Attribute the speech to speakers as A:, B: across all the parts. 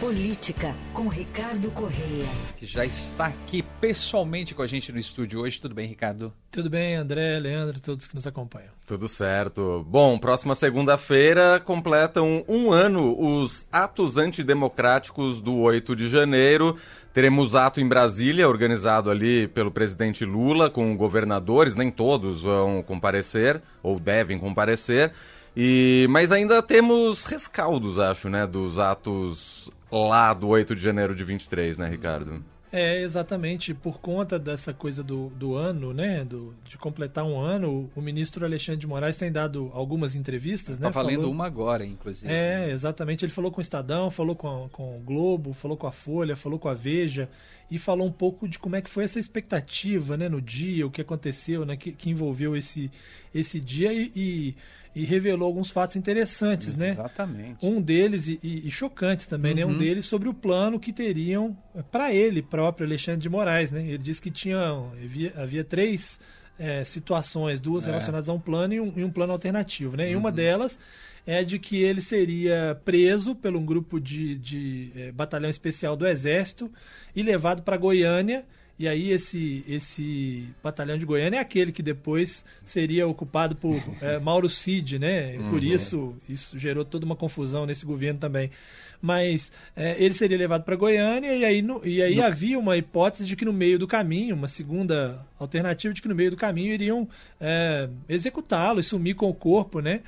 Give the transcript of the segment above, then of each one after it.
A: Política, com Ricardo Correia.
B: Que já está aqui pessoalmente com a gente no estúdio hoje. Tudo bem, Ricardo?
C: Tudo bem, André, Leandro, todos que nos acompanham.
D: Tudo certo. Bom, próxima segunda-feira completam um ano os atos antidemocráticos do 8 de janeiro. Teremos ato em Brasília, organizado ali pelo presidente Lula, com governadores, nem todos vão comparecer, ou devem comparecer. E, mas ainda temos rescaldos, acho, né, dos atos lá do 8 de janeiro de 23, né, Ricardo?
C: É, exatamente. Por conta dessa coisa do, do ano, né? Do, de completar um ano, o ministro Alexandre de Moraes tem dado algumas entrevistas,
B: tá
C: né?
B: Tá valendo falou... uma agora, inclusive.
C: É, exatamente. Ele falou com o Estadão, falou com, a, com o Globo, falou com a Folha, falou com a Veja e falou um pouco de como é que foi essa expectativa, né? No dia, o que aconteceu, né? Que, que envolveu esse, esse dia e, e e revelou alguns fatos interessantes,
B: né? Exatamente.
C: Um deles, e, e chocantes também, uhum. né? Um uhum. deles sobre o plano que teriam para ele próprio, Alexandre de Moraes, né? Ele disse que tinha, havia, havia três é, situações, duas é. relacionadas a um plano e um, e um plano alternativo, né? Uhum. E uma uhum. delas é de que ele seria preso por um grupo de, de é, batalhão especial do Exército e levado para Goiânia e aí esse, esse batalhão de Goiânia é aquele que depois seria ocupado por é, Mauro Cid, né? Por uhum. isso, isso gerou toda uma confusão nesse governo também. Mas é, ele seria levado para Goiânia e aí, no, e aí no... havia uma hipótese de que no meio do caminho, uma segunda alternativa de que no meio do caminho iriam é, executá-lo e sumir com o corpo, né?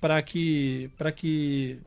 C: Para que, para que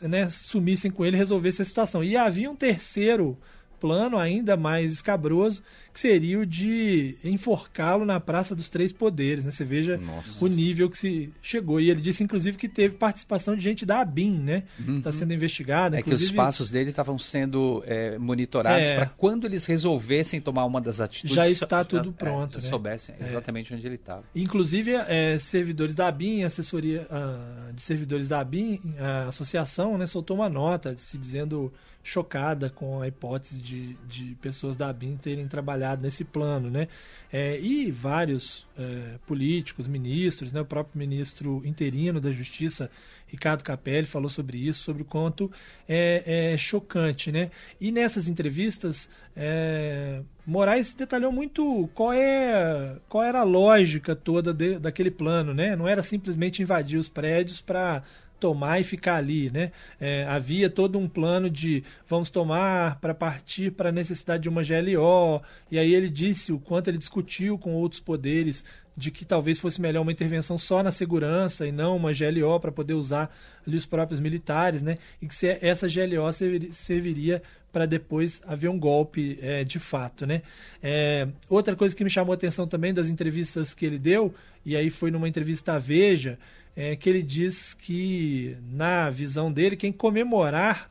C: né, sumissem com ele e resolvessem a situação. E havia um terceiro plano ainda mais escabroso, que seria o de enforcá-lo na Praça dos Três Poderes. Né? Você veja Nossa. o nível que se chegou. E ele disse, inclusive, que teve participação de gente da ABIN, né? Uhum. Que está sendo investigada.
B: É inclusive... que os passos dele estavam sendo é, monitorados é... para quando eles resolvessem tomar uma das atitudes.
C: Já está tudo é, pronto.
B: É, né? Soubessem exatamente onde ele estava.
C: Inclusive, é, servidores da ABIN, assessoria uh, de servidores da ABIN, a associação, né, soltou uma nota se dizendo chocada com a hipótese de, de pessoas da ABIN terem trabalhado nesse plano, né? É, e vários é, políticos, ministros, né? o próprio ministro interino da Justiça, Ricardo Capelli, falou sobre isso, sobre o quanto é, é chocante, né? E nessas entrevistas, é, Moraes detalhou muito qual, é, qual era a lógica toda de, daquele plano, né? Não era simplesmente invadir os prédios para tomar e ficar ali, né? É, havia todo um plano de vamos tomar para partir para a necessidade de uma GLO, e aí ele disse o quanto ele discutiu com outros poderes de que talvez fosse melhor uma intervenção só na segurança e não uma GLO para poder usar ali os próprios militares, né? E que essa GLO serviria para depois haver um golpe é, de fato, né? É, outra coisa que me chamou a atenção também das entrevistas que ele deu, e aí foi numa entrevista à Veja, é que ele diz que, na visão dele, quem comemorar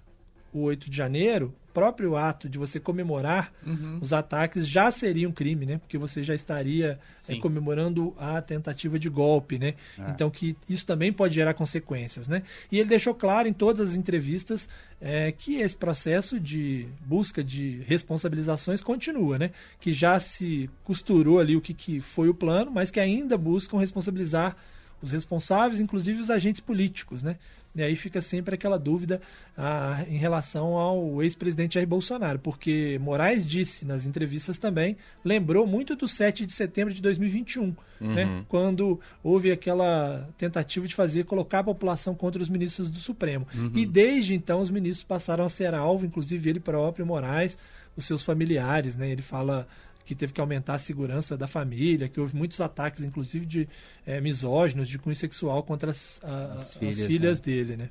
C: o 8 de janeiro, próprio ato de você comemorar uhum. os ataques já seria um crime, né? Porque você já estaria é, comemorando a tentativa de golpe, né? É. Então que isso também pode gerar consequências, né? E ele deixou claro em todas as entrevistas é, que esse processo de busca de responsabilizações continua, né? Que já se costurou ali o que, que foi o plano, mas que ainda buscam responsabilizar os responsáveis, inclusive os agentes políticos, né? E aí fica sempre aquela dúvida ah, em relação ao ex-presidente Jair Bolsonaro, porque Moraes disse nas entrevistas também, lembrou muito do 7 de setembro de 2021, né? uhum. né? quando houve aquela tentativa de fazer, colocar a população contra os ministros do Supremo. Uhum. E desde então os ministros passaram a ser alvo, inclusive ele próprio, Moraes, os seus familiares, né? Ele fala que teve que aumentar a segurança da família, que houve muitos ataques, inclusive de é, misóginos, de cunho sexual contra as, a, as filhas, as filhas né? dele, né?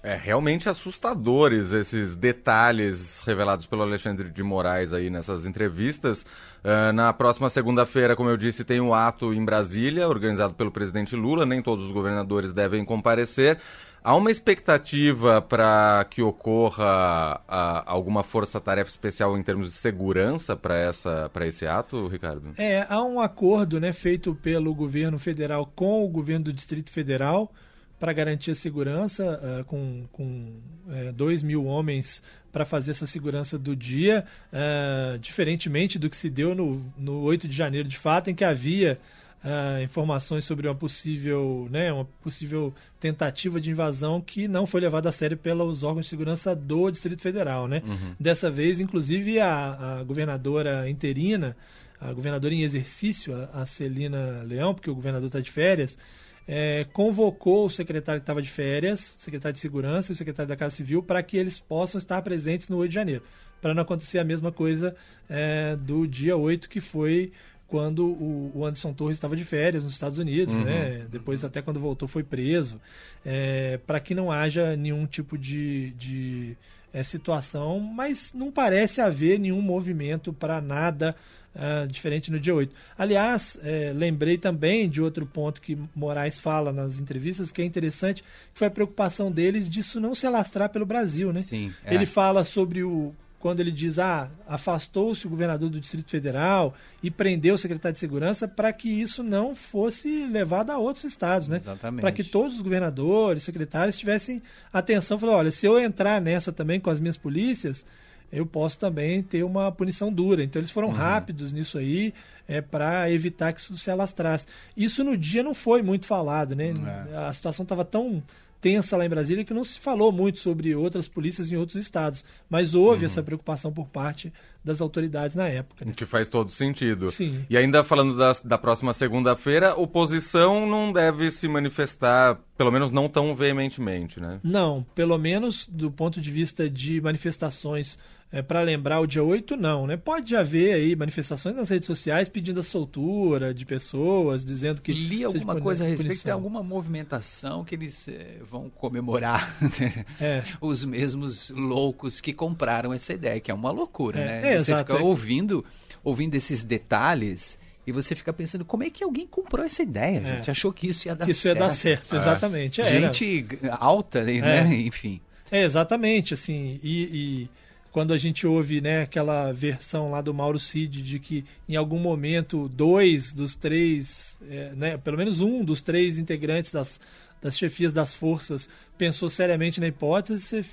D: É realmente assustadores esses detalhes revelados pelo Alexandre de Moraes aí nessas entrevistas. Uh, na próxima segunda-feira, como eu disse, tem um ato em Brasília, organizado pelo presidente Lula. Nem todos os governadores devem comparecer. Há uma expectativa para que ocorra a, alguma força-tarefa especial em termos de segurança para esse ato, Ricardo?
C: É, há um acordo né, feito pelo governo federal com o governo do Distrito Federal para garantir a segurança, uh, com, com uh, dois mil homens para fazer essa segurança do dia, uh, diferentemente do que se deu no, no 8 de janeiro, de fato, em que havia uh, informações sobre uma possível, né, uma possível tentativa de invasão que não foi levada a sério pelos órgãos de segurança do Distrito Federal. Né? Uhum. Dessa vez, inclusive, a, a governadora interina, a governadora em exercício, a, a Celina Leão, porque o governador está de férias, é, convocou o secretário que estava de férias, secretário de Segurança e o secretário da Casa Civil para que eles possam estar presentes no 8 de janeiro, para não acontecer a mesma coisa é, do dia 8, que foi quando o, Anderson Torres estava de férias nos Estados Unidos, uhum. né? Depois, até quando voltou, foi preso. É, para que não haja nenhum tipo de, de é, situação, mas não parece haver nenhum movimento para nada uh, diferente no dia 8. Aliás, é, lembrei também de outro ponto que Moraes fala nas entrevistas, que é interessante, que foi a preocupação deles disso não se alastrar pelo Brasil, né?
B: Sim,
C: é. Ele fala sobre o quando ele diz, ah, afastou-se o governador do Distrito Federal e prendeu o secretário de Segurança para que isso não fosse levado a outros estados, né?
B: Exatamente.
C: Para que todos os governadores, secretários tivessem atenção, falou, olha, se eu entrar nessa também com as minhas polícias, eu posso também ter uma punição dura. Então eles foram uhum. rápidos nisso aí é, para evitar que isso se alastrasse. Isso no dia não foi muito falado, né? É. A situação estava tão tensa lá em Brasília que não se falou muito sobre outras polícias em outros estados, mas houve uhum. essa preocupação por parte das autoridades na época.
D: Né? Que faz todo sentido.
C: Sim.
D: E ainda falando da, da próxima segunda-feira, oposição não deve se manifestar, pelo menos não tão veementemente, né?
C: Não, pelo menos do ponto de vista de manifestações é, para lembrar o dia 8, não, né? Pode haver aí manifestações nas redes sociais pedindo a soltura de pessoas, dizendo que.
B: Li alguma coisa a respeito, tem alguma movimentação que eles é, vão comemorar é. os mesmos loucos que compraram essa ideia, que é uma loucura,
C: é,
B: né?
C: É,
B: Você
C: exato,
B: fica ouvindo, ouvindo esses detalhes. E você fica pensando, como é que alguém comprou essa ideia, é. gente? Achou que isso ia dar
C: isso
B: certo.
C: Isso ia dar certo, exatamente.
B: Gente alta, né? Enfim.
C: É, exatamente, assim, e, e quando a gente ouve né, aquela versão lá do Mauro Cid de que em algum momento dois dos três, é, né, pelo menos um dos três integrantes das, das chefias das forças pensou seriamente na hipótese, você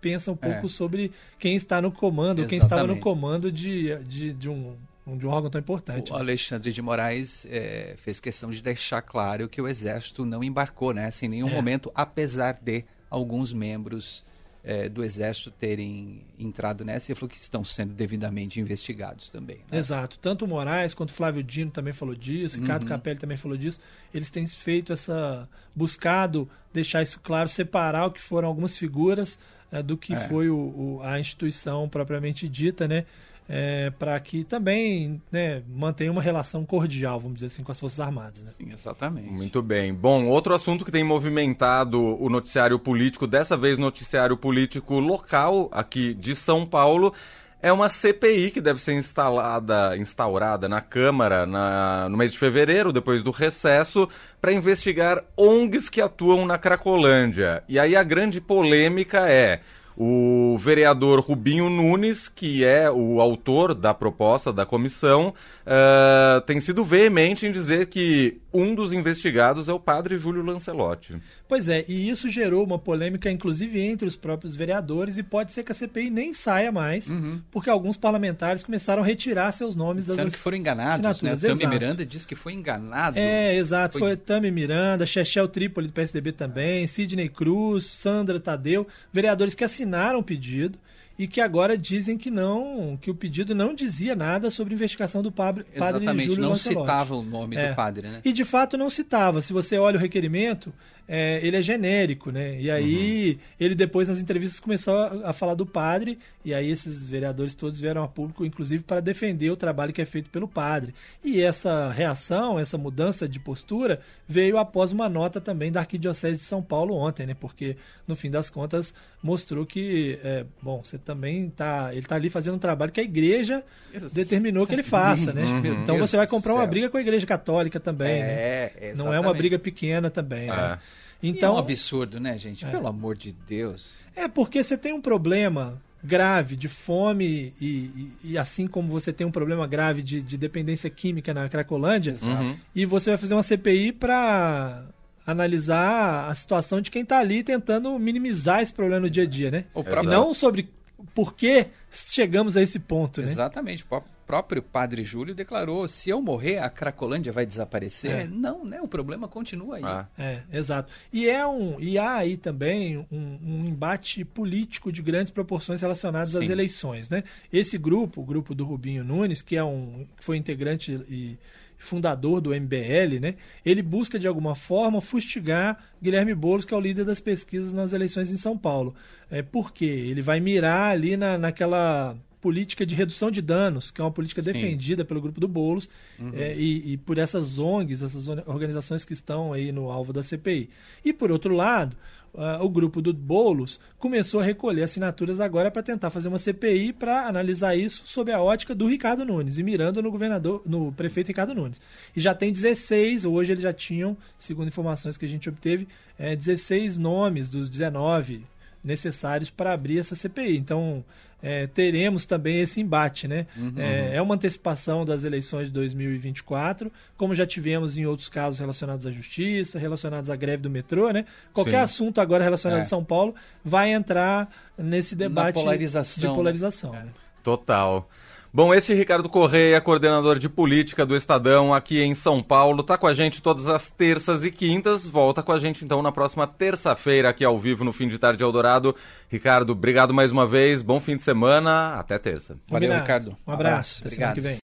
C: pensa um pouco é. sobre quem está no comando, Exatamente. quem estava no comando de, de, de um de um órgão tão importante.
B: O né? Alexandre de Moraes é, fez questão de deixar claro que o Exército não embarcou nessa em nenhum é. momento, apesar de alguns membros é, do Exército terem entrado nessa e falou que estão sendo devidamente investigados também.
C: Né? Exato. Tanto o Moraes quanto o Flávio Dino também falou disso, Ricardo uhum. Capelli também falou disso. Eles têm feito essa. buscado deixar isso claro, separar o que foram algumas figuras é, do que é. foi o, o, a instituição propriamente dita, né? é, para que também né, mantenha uma relação cordial, vamos dizer assim, com as Forças Armadas. Né?
B: Sim, exatamente.
D: Muito bem. Bom, outro assunto que tem movimentado o noticiário político, dessa vez noticiário político local aqui de São Paulo, é uma CPI que deve ser instalada, instaurada na Câmara na, no mês de fevereiro, depois do recesso, para investigar ONGs que atuam na Cracolândia. E aí a grande polêmica é o vereador Rubinho Nunes, que é o autor da proposta da comissão, uh, tem sido veemente em dizer que um dos investigados é o padre Júlio Lancelotti.
C: Pois é, e isso gerou uma polêmica, inclusive, entre os próprios vereadores, e pode ser que a CPI nem saia mais, uhum. porque alguns parlamentares começaram a retirar seus nomes das
B: Sendo que foram enganados, né? Tami Miranda disse que foi enganado.
C: É, exato. Foi, foi Tami Miranda, Chechel Trípoli do PSDB também, Sidney Cruz, Sandra Tadeu, vereadores que assinaram o pedido e que agora dizem que não, que o pedido não dizia nada sobre a investigação do padre, padre
B: Exatamente,
C: Júlio
B: não
C: Lancelotti.
B: citava o nome é. do padre, né?
C: E de fato não citava. Se você olha o requerimento, é, ele é genérico, né? E aí uhum. ele depois nas entrevistas começou a, a, falar do padre e aí esses vereadores todos vieram a público, inclusive para defender o trabalho que é feito pelo padre. E essa reação, essa mudança de postura veio após uma nota também da Arquidiocese de São Paulo ontem, né? Porque no fim das contas mostrou que, é, bom, você também tá, ele está ali fazendo um trabalho que a igreja Isso. determinou que ele faça, né? Uhum. Então você vai comprar uma briga com a igreja católica também,
B: é,
C: né? Não é uma briga pequena também, né?
B: É. Então, é um absurdo, né, gente? É. Pelo amor de Deus.
C: É porque você tem um problema grave de fome e, e, e, assim como você tem um problema grave de, de dependência química na Cracolândia, uhum. e você vai fazer uma CPI para analisar a situação de quem está ali tentando minimizar esse problema no dia a dia, né? E não sobre por que chegamos a esse ponto, né?
B: Exatamente. próprio padre Júlio declarou: se eu morrer, a Cracolândia vai desaparecer?
C: É.
B: Não, né? O problema continua aí.
D: Ah,
C: É, exato. E, é um, e há aí também um, um embate político de grandes proporções relacionadas às
B: Sim.
C: eleições. Né? Esse grupo, o grupo do Rubinho Nunes, que é um, que foi integrante e fundador do MBL, né? ele busca de alguma forma fustigar Guilherme Boulos, que é o líder das pesquisas nas eleições em São Paulo. É, por quê? Ele vai mirar ali na, naquela política de redução de danos, que é uma política
B: Sim.
C: defendida pelo grupo do Boulos é, e, e por essas ONGs, essas or- organizações que estão aí no alvo da CPI. E por outro lado, ah, o grupo do Boulos começou a recolher assinaturas agora para tentar fazer uma CPI para analisar isso sob a ótica do Ricardo Nunes e mirando no governador, no prefeito Ricardo Nunes. E já tem 16, hoje eles já tinham, segundo informações que a gente obteve, eh, 16 nomes dos 19 necessários para abrir essa CPI. Então, é, teremos também esse embate, né? É, é uma antecipação das eleições de 2024, como já tivemos em outros casos relacionados à justiça, relacionados à greve do metrô, né? Qualquer
D: Sim.
C: assunto agora relacionado
B: É.
C: a São Paulo vai entrar nesse debate
B: polarização,
C: de polarização. né?
D: total. Bom, este Ricardo Correia, coordenador de política do Estadão aqui em São Paulo, tá com a gente todas as terças e quintas. Volta com a gente então na próxima terça-feira aqui ao vivo no Fim de Tarde Eldorado. Ricardo, obrigado mais uma vez. Bom fim de semana. Até terça.
B: Valeu,
C: Combinado.
B: Ricardo.
C: Um abraço. Até semana
B: Obrigado.
C: que vem.